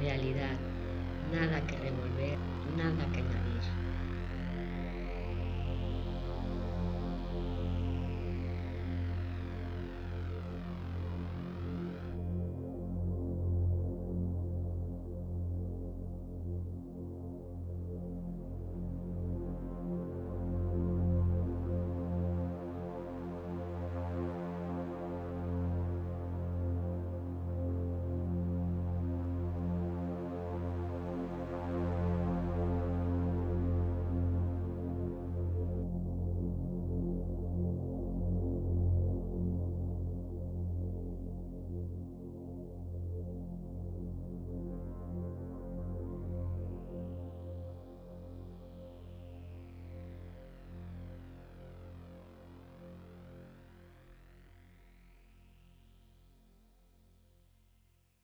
realidad, nada que revolver, nada.